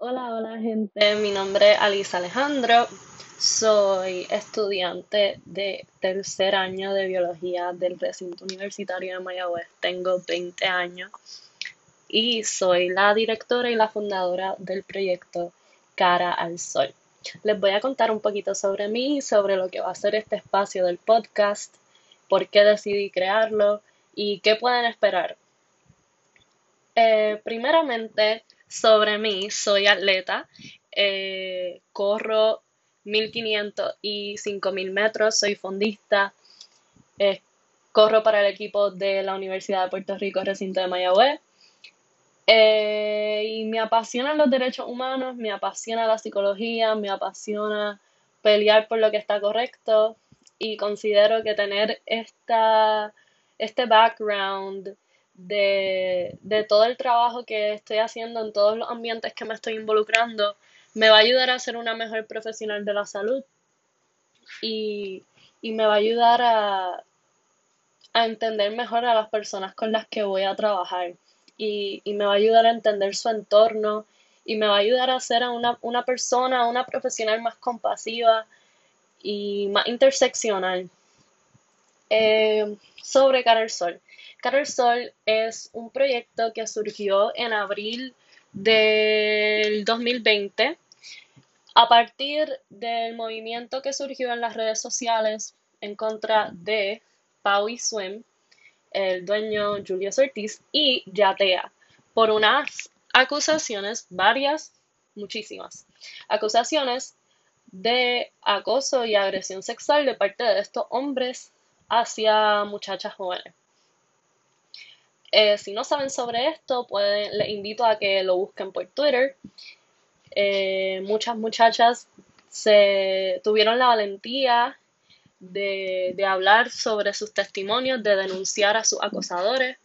Hola, hola gente, mi nombre es Alisa Alejandro, soy estudiante de tercer año de biología del recinto universitario de Mayagüez, tengo 20 años y soy la directora y la fundadora del proyecto Cara al Sol. Les voy a contar un poquito sobre mí, sobre lo que va a ser este espacio del podcast, por qué decidí crearlo y qué pueden esperar. Eh, primeramente, sobre mí, soy atleta, eh, corro 1500 y 5000 metros, soy fondista, eh, corro para el equipo de la Universidad de Puerto Rico, recinto de Mayagüez. Eh, y me apasionan los derechos humanos, me apasiona la psicología, me apasiona pelear por lo que está correcto y considero que tener esta, este background de, todo el trabajo que estoy haciendo en todos los ambientes que me estoy involucrando, me va a ayudar a ser una mejor profesional de la salud y, me va a ayudar a, a, entender mejor a las personas con las que voy a trabajar y, me va a ayudar a entender su entorno y me va a ayudar a ser una, una persona, una profesional más compasiva y más interseccional. Eh, sobre Cara Sol. Cara Sol es un proyecto que surgió en abril del 2020 a partir del movimiento que surgió en las redes sociales en contra de Pau y Swim, el dueño Julio Ortiz y Yatea, por unas acusaciones, varias, muchísimas, acusaciones de acoso y agresión sexual de parte de estos hombres hacia muchachas jóvenes. Eh, si no saben sobre esto, pueden, les invito a que lo busquen por Twitter. Eh, muchas muchachas se tuvieron la valentía de, hablar sobre sus testimonios, de denunciar a sus acosadores.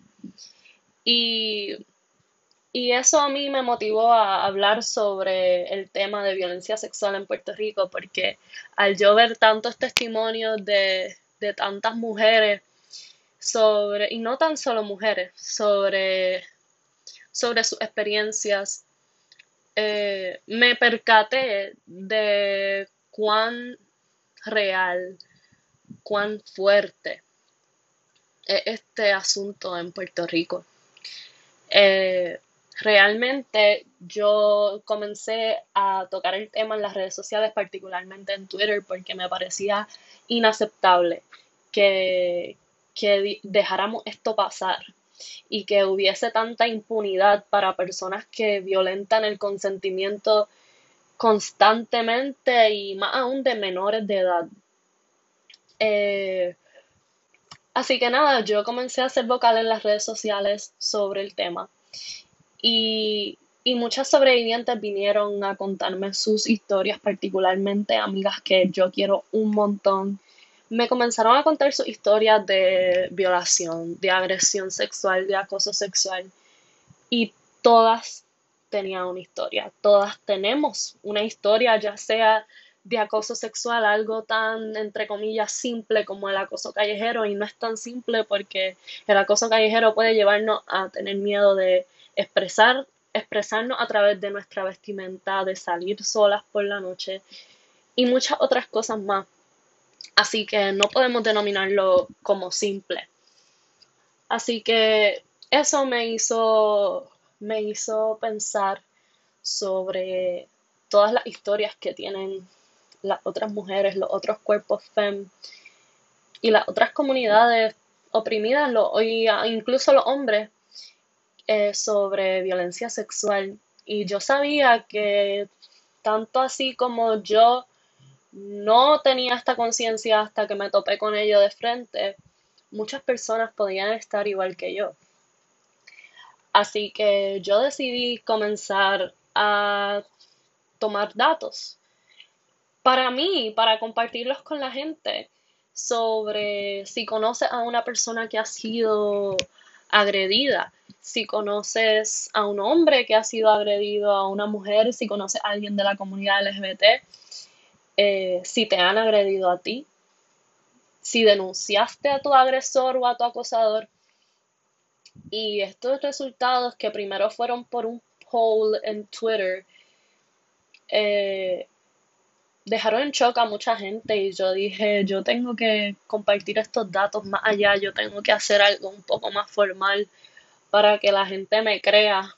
Y, y, eso a mí me motivó a hablar sobre el tema de violencia sexual en Puerto Rico, porque al yo ver tantos testimonios de, de tantas mujeres sobre, y no tan solo mujeres, sobre, sobre sus experiencias, eh, me percaté de cuán real, cuán fuerte es este asunto en Puerto Rico. Eh, realmente yo comencé a tocar el tema en las redes sociales, particularmente en Twitter, porque me parecía inaceptable que, que dejáramos esto pasar y que hubiese tanta impunidad para personas que violentan el consentimiento constantemente y más aún de menores de edad. Eh, así que nada, yo comencé a hacer vocal en las redes sociales sobre el tema y, y muchas sobrevivientes vinieron a contarme sus historias, particularmente amigas que yo quiero un montón me comenzaron a contar sus historias de violación, de agresión sexual, de acoso sexual. Y todas tenían una historia, todas tenemos una historia, ya sea de acoso sexual, algo tan, entre comillas, simple como el acoso callejero, y no es tan simple porque el acoso callejero puede llevarnos a tener miedo de expresar, expresarnos a través de nuestra vestimenta, de salir solas por la noche y muchas otras cosas más. Así que no podemos denominarlo como simple. Así que eso me hizo, me hizo pensar sobre todas las historias que tienen las otras mujeres, los otros cuerpos fem y las otras comunidades oprimidas, lo, incluso los hombres, eh, sobre violencia sexual. Y yo sabía que tanto así como yo no tenía esta conciencia hasta que me topé con ello de frente. Muchas personas podían estar igual que yo. Así que yo decidí comenzar a tomar datos para mí, para compartirlos con la gente sobre si conoces a una persona que ha sido agredida, si conoces a un hombre que ha sido agredido, a una mujer, si conoces a alguien de la comunidad LGBT, eh, si te han agredido a ti, si denunciaste a tu agresor o a tu acosador. Y estos resultados que primero fueron por un poll en Twitter eh, dejaron en shock a mucha gente y yo dije, yo tengo que compartir estos datos más allá, yo tengo que hacer algo un poco más formal para que la gente me crea.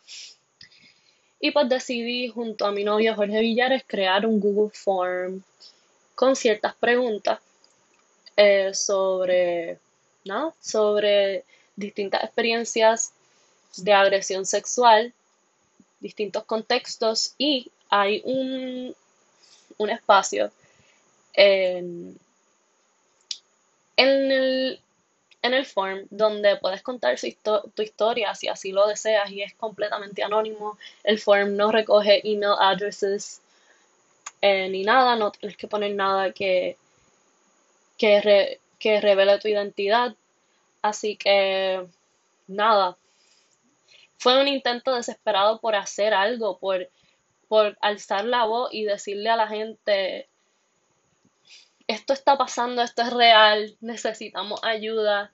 Y pues decidí junto a mi novio Jorge Villares crear un Google Form con ciertas preguntas eh, sobre, ¿no? sobre distintas experiencias de agresión sexual, distintos contextos y hay un, un espacio en, el, en el form donde puedes contar tu historia si así lo deseas y es completamente anónimo. El form no recoge email addresses eh, ni nada, no tienes que poner nada que, que, que revele tu identidad. Así que nada. Fue un intento desesperado por hacer algo, por por alzar la voz y decirle a la gente, esto está pasando, esto es real, necesitamos ayuda,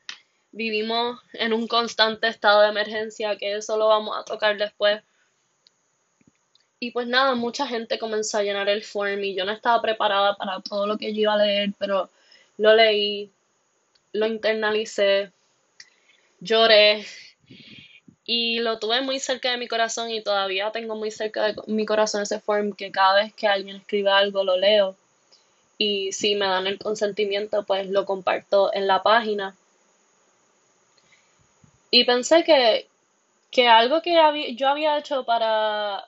vivimos en un constante estado de emergencia, que eso lo vamos a tocar después. Y pues nada, mucha gente comenzó a llenar el form y yo no estaba preparada para todo lo que yo iba a leer, pero lo leí, lo internalicé, lloré, y lo tuve muy cerca de mi corazón y todavía tengo muy cerca de mi corazón ese form que cada vez que alguien escribe algo lo leo. Y si me dan el consentimiento, pues lo comparto en la página. Y pensé que, que algo que yo había hecho para,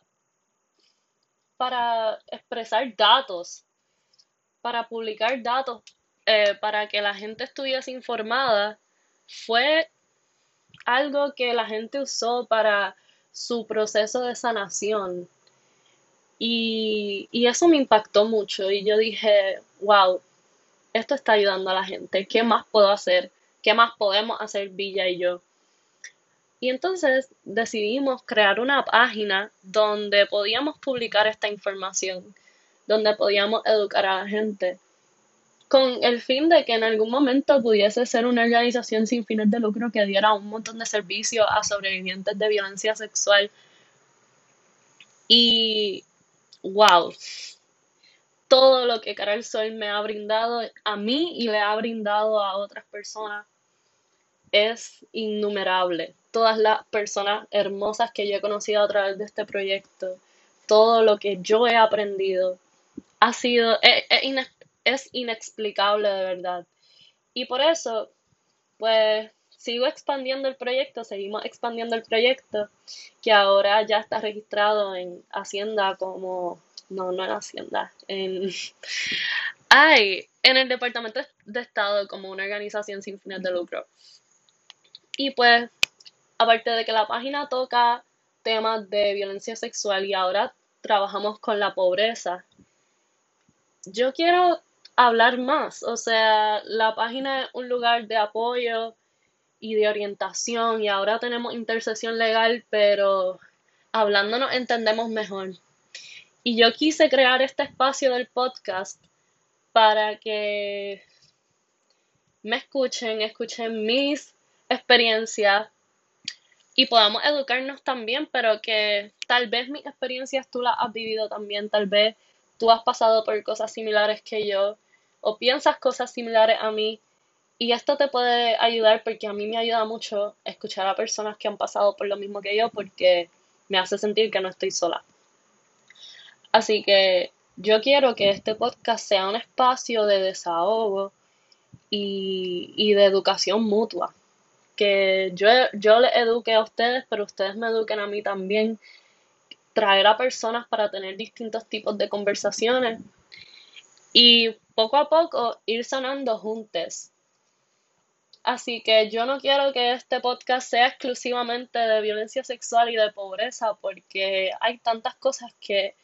para expresar datos, para publicar datos, eh, para que la gente estuviese informada, fue algo que la gente usó para su proceso de sanación. Y, eso me impactó mucho y yo dije, wow, esto está ayudando a la gente, ¿qué más puedo hacer? ¿Qué más podemos hacer Villa y yo? Y entonces decidimos crear una página donde podíamos publicar esta información, donde podíamos educar a la gente con el fin de que en algún momento pudiese ser una organización sin fines de lucro que diera un montón de servicios a sobrevivientes de violencia sexual. Y wow, todo lo que Carol Sol me ha brindado a mí y le ha brindado a otras personas es innumerable. Todas las personas hermosas que yo he conocido a través de este proyecto, todo lo que yo he aprendido, ha sido, es, es inexplicable de verdad. Y por eso, pues sigo expandiendo el proyecto, seguimos expandiendo el proyecto, que ahora ya está registrado en Hacienda como, no, no en Hacienda, en, ay, en el Departamento de Estado como una organización sin fines de lucro. Y pues, aparte de que la página toca temas de violencia sexual y ahora trabajamos con la pobreza, yo quiero hablar más. O sea, la página es un lugar de apoyo y de orientación y ahora tenemos intercesión legal, pero hablándonos entendemos mejor. Y yo quise crear este espacio del podcast para que me escuchen, escuchen mis experiencias y podamos educarnos también, pero que tal vez mis experiencias tú las has vivido también, tal vez tú has pasado por cosas similares que yo o piensas cosas similares a mí. Y esto te puede ayudar porque a mí me ayuda mucho escuchar a personas que han pasado por lo mismo que yo porque me hace sentir que no estoy sola. Así que yo quiero que este podcast sea un espacio de desahogo y, de educación mutua. Que yo, yo les eduque a ustedes, pero ustedes me eduquen a mí también. Traer a personas para tener distintos tipos de conversaciones. Y poco a poco ir sanando juntos. Así que yo no quiero que este podcast sea exclusivamente de violencia sexual y de pobreza, porque hay tantas cosas que,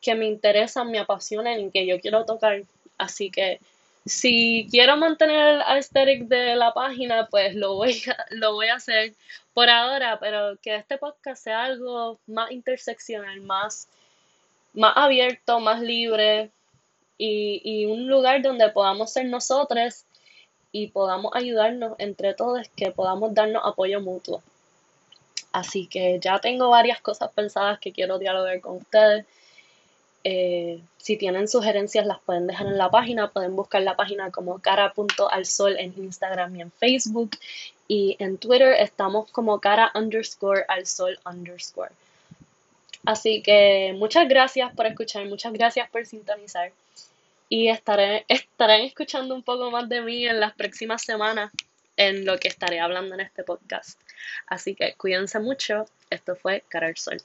que me interesan, me apasionan y que yo quiero tocar. Así que si quiero mantener el aesthetic de la página, pues lo voy a, lo voy a hacer por ahora, pero que este podcast sea algo más interseccional, más, más abierto, más libre, y, un lugar donde podamos ser nosotros y podamos ayudarnos entre todos, que podamos darnos apoyo mutuo. Así que ya tengo varias cosas pensadas que quiero dialogar con ustedes Eh, si tienen sugerencias las pueden dejar en la página, pueden buscar la página como cara.alsol en Instagram y en Facebook y en Twitter estamos como cara underscore al sol underscore. Así que muchas gracias por escuchar, muchas gracias por sintonizar y estaré, estarán escuchando un poco más de mí en las próximas semanas en lo que estaré hablando en este podcast. Así que cuídense mucho. Esto fue Cara al Sol.